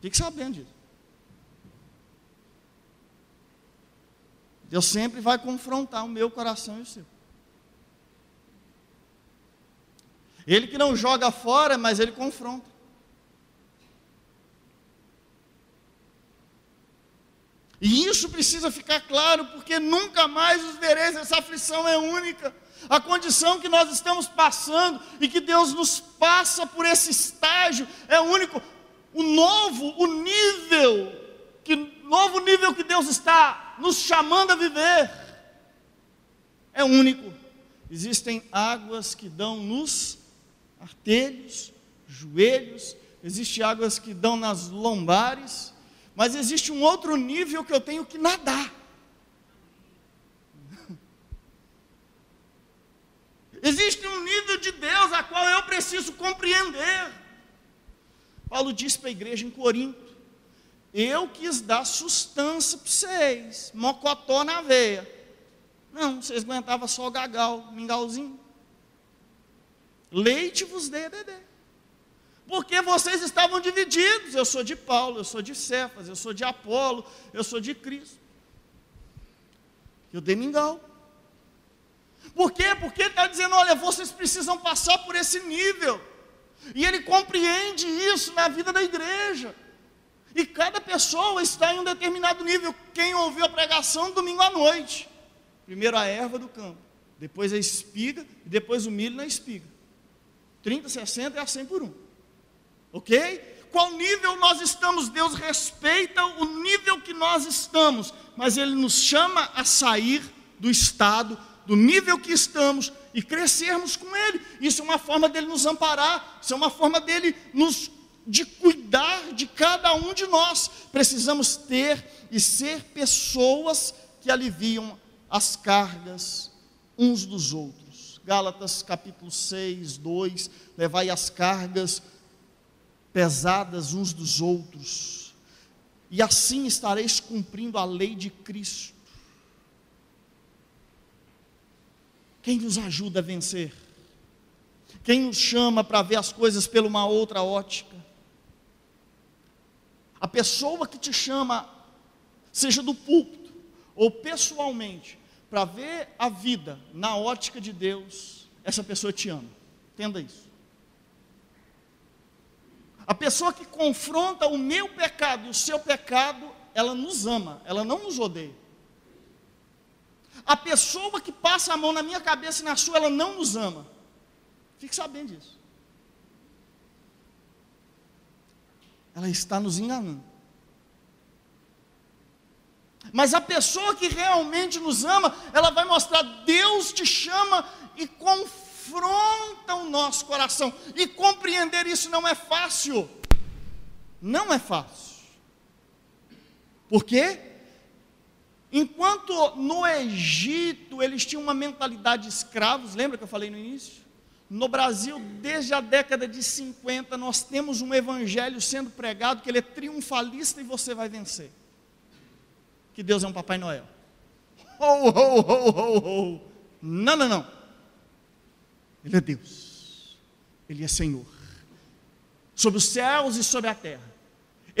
Fique sabendo disso. Deus sempre vai confrontar o meu coração e o seu. Ele que não joga fora, mas ele confronta. E isso precisa ficar claro, porque nunca mais os vereis, essa aflição é única. A condição que nós estamos passando e que Deus nos passa por esse estágio é único. O novo, o nível, que novo nível que Deus está nos chamando a viver é único. Existem águas que dão nos artelhos, joelhos, existem águas que dão nas lombares, mas existe um outro nível que eu tenho que nadar. Existe um nível de Deus a qual eu preciso compreender. Paulo disse para a igreja em Corinto: Eu quis dar sustância para vocês, mocotó na veia. Não, vocês aguentavam só o gagal, mingauzinho. Leite vos dê, dedê. Porque vocês estavam divididos. Eu sou de Paulo, eu sou de Cefas, eu sou de Apolo, eu sou de Cristo. Eu dei mingau. Por quê? Porque ele está dizendo: olha, vocês precisam passar por esse nível. E ele compreende isso na vida da igreja. E cada pessoa está em um determinado nível. Quem ouviu a pregação domingo à noite? Primeiro a erva do campo, depois a espiga e depois o milho na espiga. 30, 60 é a 100 por um. Ok? Qual nível nós estamos? Deus respeita o nível que nós estamos, mas Ele nos chama a sair do estado do nível que estamos e crescermos com Ele. Isso é uma forma dele nos amparar, isso é uma forma dele nos de cuidar de cada um de nós. Precisamos ter e ser pessoas que aliviam as cargas uns dos outros. Gálatas capítulo 6, 2, levai as cargas pesadas uns dos outros, e assim estareis cumprindo a lei de Cristo. Quem nos ajuda a vencer? Quem nos chama para ver as coisas pela uma outra ótica? A pessoa que te chama, seja do púlpito ou pessoalmente, para ver a vida na ótica de Deus, essa pessoa te ama. Entenda isso. A pessoa que confronta o meu pecado e o seu pecado, ela nos ama, ela não nos odeia. A pessoa que passa a mão na minha cabeça e na sua, ela não nos ama. Fique sabendo disso. Ela está nos enganando. Mas a pessoa que realmente nos ama, ela vai mostrar: Deus te chama e confronta o nosso coração. E compreender isso não é fácil. Não é fácil. Por quê? Enquanto no Egito eles tinham uma mentalidade de escravos, lembra que eu falei no início? No Brasil, desde a década de 50, nós temos um evangelho sendo pregado que ele é triunfalista e você vai vencer. Que Deus é um Papai Noel. Ho, ho, ho, ho, ho. Não, não, não. Ele é Deus. Ele é Senhor. Sobre os céus e sobre a terra.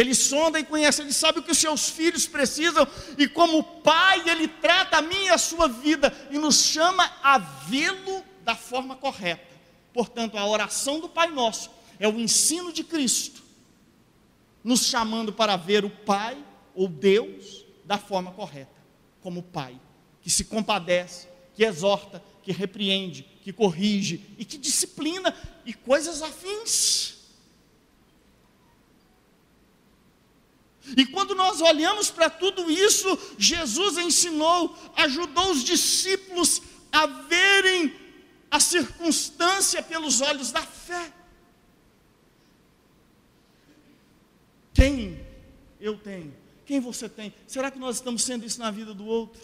Ele sonda e conhece, ele sabe o que os seus filhos precisam, e como pai, ele trata a minha e a sua vida e nos chama a vê-lo da forma correta. Portanto, a oração do Pai Nosso é o ensino de Cristo, nos chamando para ver o Pai ou Deus da forma correta, como Pai, que se compadece, que exorta, que repreende, que corrige e que disciplina e coisas afins. E quando nós olhamos para tudo isso, Jesus ensinou, ajudou os discípulos a verem a circunstância pelos olhos da fé. Quem eu tenho? Quem você tem? Será que nós estamos sendo isso na vida do outro?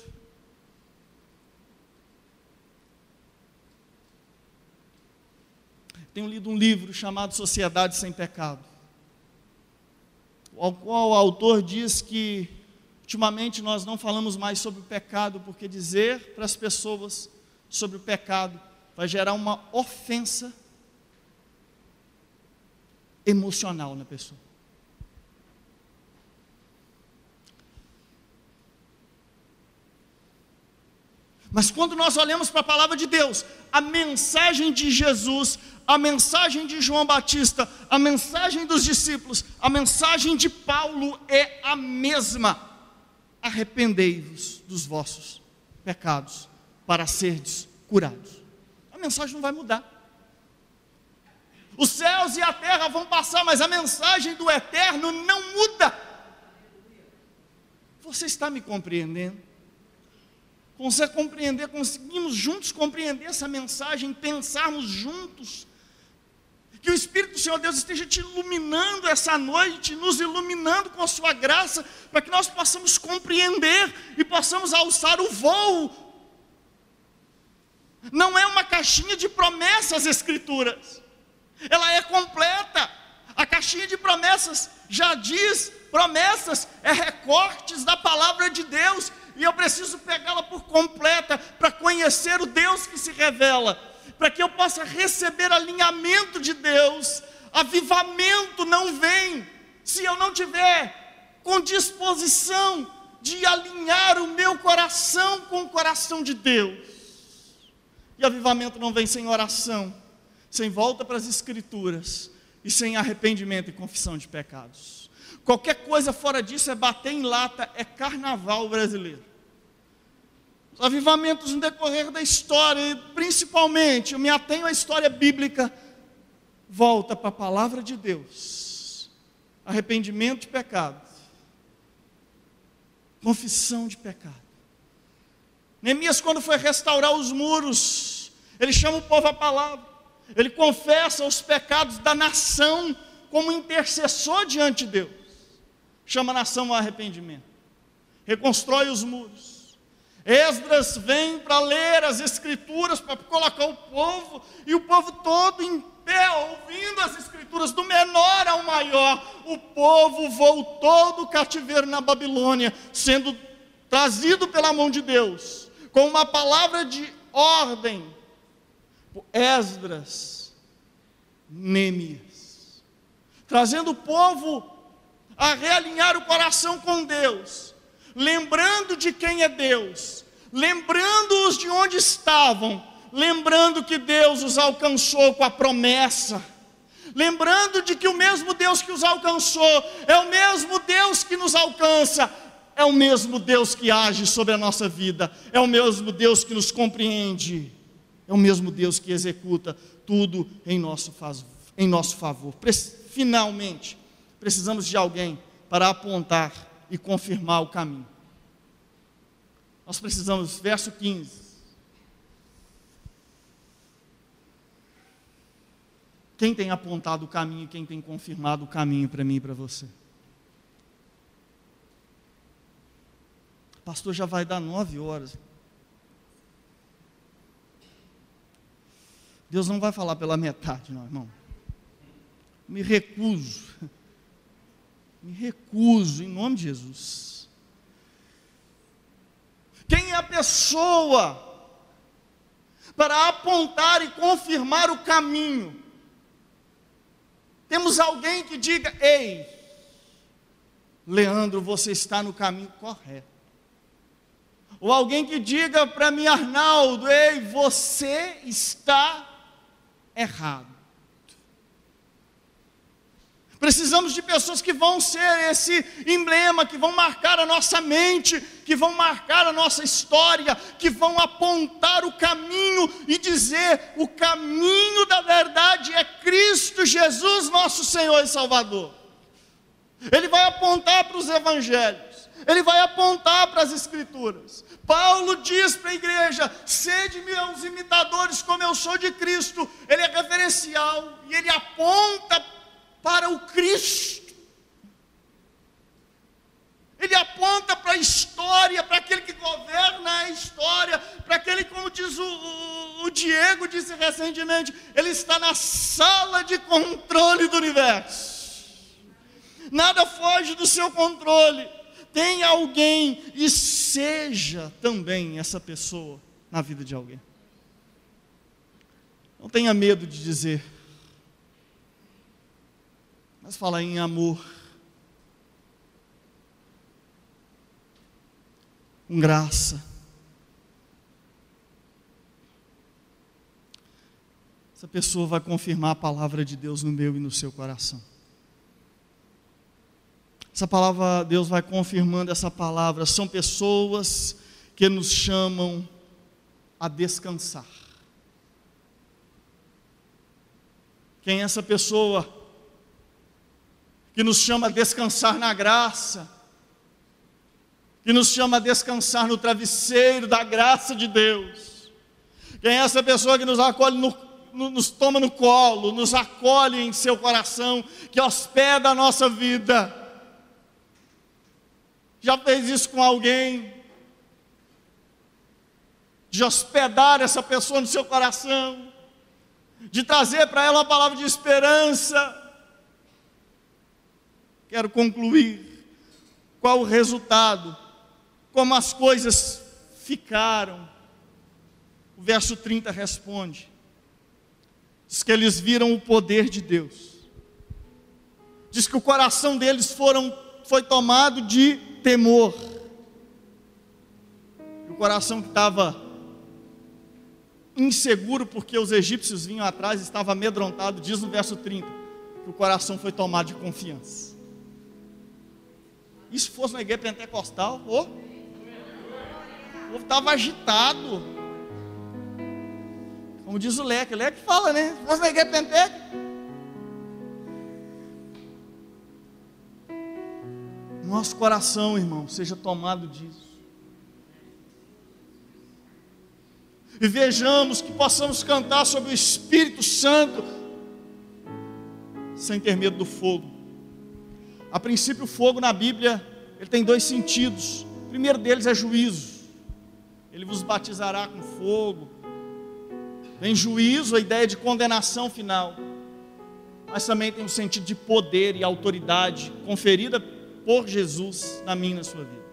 Tenho lido um livro chamado Sociedade Sem Pecado ao qual o autor diz que ultimamente nós não falamos mais sobre o pecado, porque dizer para as pessoas sobre o pecado vai gerar uma ofensa emocional na pessoa. Mas quando nós olhamos para a palavra de Deus, a mensagem de Jesus, a mensagem de João Batista, a mensagem dos discípulos, a mensagem de Paulo é a mesma. Arrependei-vos dos vossos pecados para serdes curados. A mensagem não vai mudar. Os céus e a terra vão passar, mas a mensagem do eterno não muda. Você está me compreendendo? Consegue compreender, conseguimos juntos compreender essa mensagem, pensarmos juntos que o Espírito do Senhor Deus esteja te iluminando essa noite, nos iluminando com a sua graça, para que nós possamos compreender e possamos alçar o voo. Não é uma caixinha de promessas as Escrituras, ela é completa. A caixinha de promessas já diz: promessas é recortes da palavra de Deus, e eu preciso pegá-la por completa para conhecer o Deus que se revela, para que eu possa receber alinhamento de Deus. Avivamento não vem se eu não tiver com disposição de alinhar o meu coração com o coração de Deus. E avivamento não vem sem oração, sem volta para as Escrituras e sem arrependimento e confissão de pecados. Qualquer coisa fora disso é bater em lata, é carnaval brasileiro. Os avivamentos no decorrer da história, e principalmente, eu me atenho à história bíblica, volta para a palavra de Deus, arrependimento de pecado, confissão de pecado. Neemias, quando foi restaurar os muros, ele chama o povo à palavra, ele confessa os pecados da nação como intercessor diante de Deus, chama a nação ao arrependimento, reconstrói os muros. Esdras vem para ler as escrituras, para colocar o povo, e o povo todo em pé, ouvindo as escrituras, do menor ao maior, o povo voltou do cativeiro na Babilônia, sendo trazido pela mão de Deus, com uma palavra de ordem, Esdras, Neemias, trazendo o povo a realinhar o coração com Deus, lembrando de quem é Deus, lembrando-os de onde estavam, lembrando que Deus os alcançou com a promessa, lembrando de que o mesmo Deus que os alcançou é o mesmo Deus que nos alcança, é o mesmo Deus que age sobre a nossa vida, é o mesmo Deus que nos compreende, é o mesmo Deus que executa tudo em nosso, em nosso favor. Finalmente, precisamos de alguém para apontar e confirmar o caminho. Nós precisamos, verso 15. Quem tem apontado o caminho quem tem confirmado o caminho para mim e para você? Pastor, já vai dar nove horas. Deus não vai falar pela metade, não, irmão. Me recuso. Me recuso, em nome de Jesus. Quem é a pessoa para apontar e confirmar o caminho? Temos alguém que diga: Ei, Leandro, você está no caminho correto. Ou alguém que diga para mim, Arnaldo: Ei, você está errado. Precisamos de pessoas que vão ser esse emblema, que vão marcar a nossa mente, que vão marcar a nossa história, que vão apontar o caminho e dizer: o caminho da verdade é Cristo Jesus, nosso Senhor e Salvador. Ele vai apontar para os evangelhos, ele vai apontar para as Escrituras. Paulo diz para a igreja: sede meus imitadores, como eu sou de Cristo. Ele é referencial e ele aponta para o Cristo. Ele aponta para a história, para aquele que governa a história, para aquele, como diz o, o, o, Diego, disse recentemente, ele está na sala de controle do universo. Nada foge do seu controle. Tem alguém e seja também essa pessoa na vida de alguém. Não tenha medo de dizer, mas fala em amor, com graça. Essa pessoa vai confirmar a palavra de Deus no meu e no seu coração. Essa palavra, Deus vai confirmando essa palavra. São pessoas que nos chamam a descansar. Quem é essa pessoa? Que nos chama a descansar na graça, que nos chama a descansar no travesseiro da graça de Deus. Quem é essa pessoa que nos acolhe no, no, nos toma no colo, nos acolhe em seu coração, que hospeda a nossa vida. Já fez isso com alguém? de hospedar essa pessoa no seu coração, de trazer para ela uma palavra de esperança. Quero concluir. Qual o resultado? Como as coisas ficaram? O verso 30 responde: diz que eles viram o poder de Deus, diz que o coração deles foram, foi tomado de temor, e o coração que estava inseguro porque os egípcios vinham atrás, estava amedrontado, diz no verso 30, que o coração foi tomado de confiança. Isso fosse uma igreja pentecostal, oh, o povo estava agitado. Como diz o Leque, o Leque fala, né? Se fosse uma igreja pentecostal. Nosso coração, irmão, seja tomado disso. e vejamos que possamos cantar sobre o Espírito Santo sem ter medo do fogo. A princípio, o fogo na Bíblia ele tem dois sentidos. O primeiro deles é juízo. Ele vos batizará com fogo. Vem juízo, a ideia de condenação final. Mas também tem um sentido de poder e autoridade conferida por Jesus na minha e na sua vida.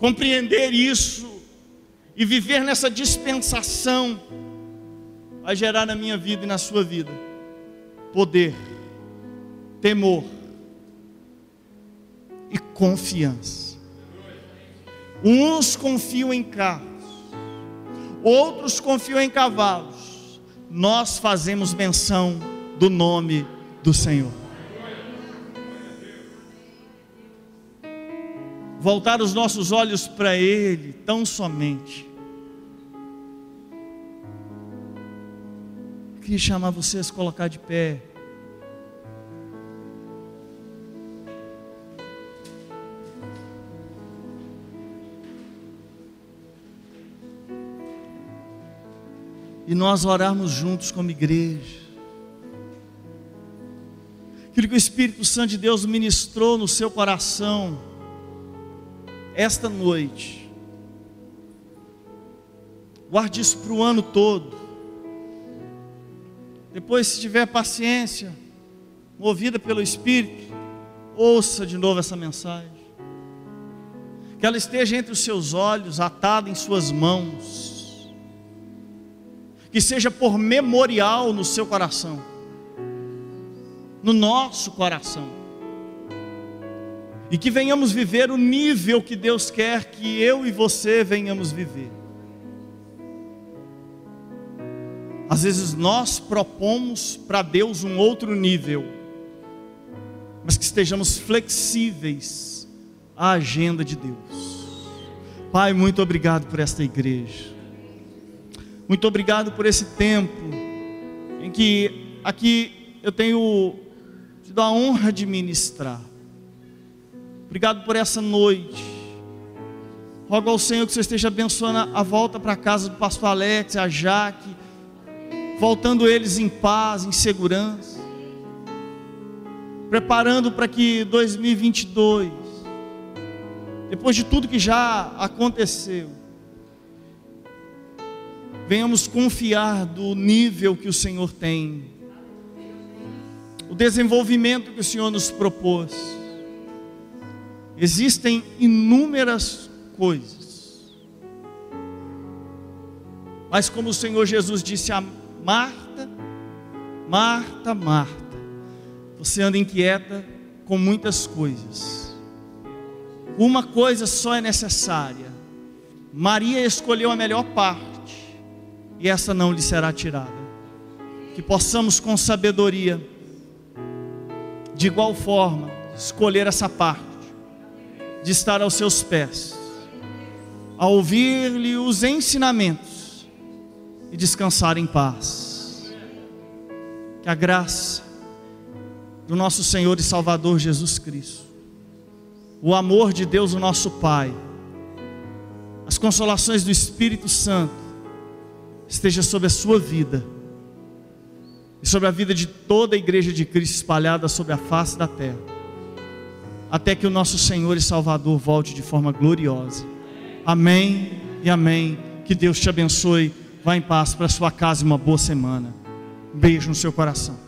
Compreender isso e viver nessa dispensação vai gerar na minha vida e na sua vida poder, temor e confiança. Uns confiam em carros, outros confiam em cavalos. Nós fazemos menção do nome do Senhor. voltar os nossos olhos para Ele, tão somente. Queria chamar vocês a colocar de pé. E nós orarmos juntos como igreja. Aquilo que o Espírito Santo de Deus ministrou no seu coração esta noite. Guarde isso para o ano todo. Depois, se tiver paciência, movida pelo Espírito, ouça de novo essa mensagem. Que ela esteja entre os seus olhos, atada em suas mãos. Que seja por memorial no seu coração, no nosso coração e que venhamos viver o nível que Deus quer que eu e você venhamos viver. Às vezes nós propomos para Deus um outro nível, mas que estejamos flexíveis à agenda de Deus. Pai, muito obrigado por esta igreja. Muito obrigado por esse tempo em que aqui eu tenho tido a honra de ministrar. Obrigado por essa noite. Rogo ao Senhor que você esteja abençoando a volta para casa do pastor Alex, a Jaque, voltando eles em paz, em segurança, preparando para que 2022, depois de tudo que já aconteceu, venhamos confiar do nível que o Senhor tem, o desenvolvimento que o Senhor nos propôs. Existem inúmeras coisas. Mas como o Senhor Jesus disse a Marta, Marta, Marta, você anda inquieta com muitas coisas. Uma coisa só é necessária. Maria escolheu a melhor parte, e essa não lhe será tirada. Que possamos com sabedoria, de igual forma, escolher essa parte de estar aos seus pés, a ouvir-lhe os ensinamentos e descansar em paz. Que a graça do nosso Senhor e Salvador Jesus Cristo, o amor de Deus, o nosso Pai, as consolações do Espírito Santo, esteja sobre a sua vida e sobre a vida de toda a igreja de Cristo espalhada sobre a face da terra até que o nosso Senhor e Salvador volte de forma gloriosa. Amém e amém. Que Deus te abençoe. Vá em paz para sua casa uma boa semana. beijo no seu coração.